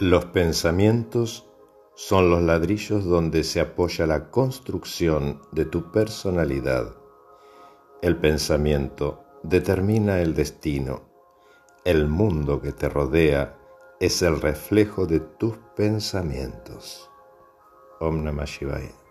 Los pensamientos son los ladrillos donde se apoya la construcción de tu personalidad. El pensamiento determina el destino. El mundo que te rodea es el reflejo de tus pensamientos. Om Namah Shivaya.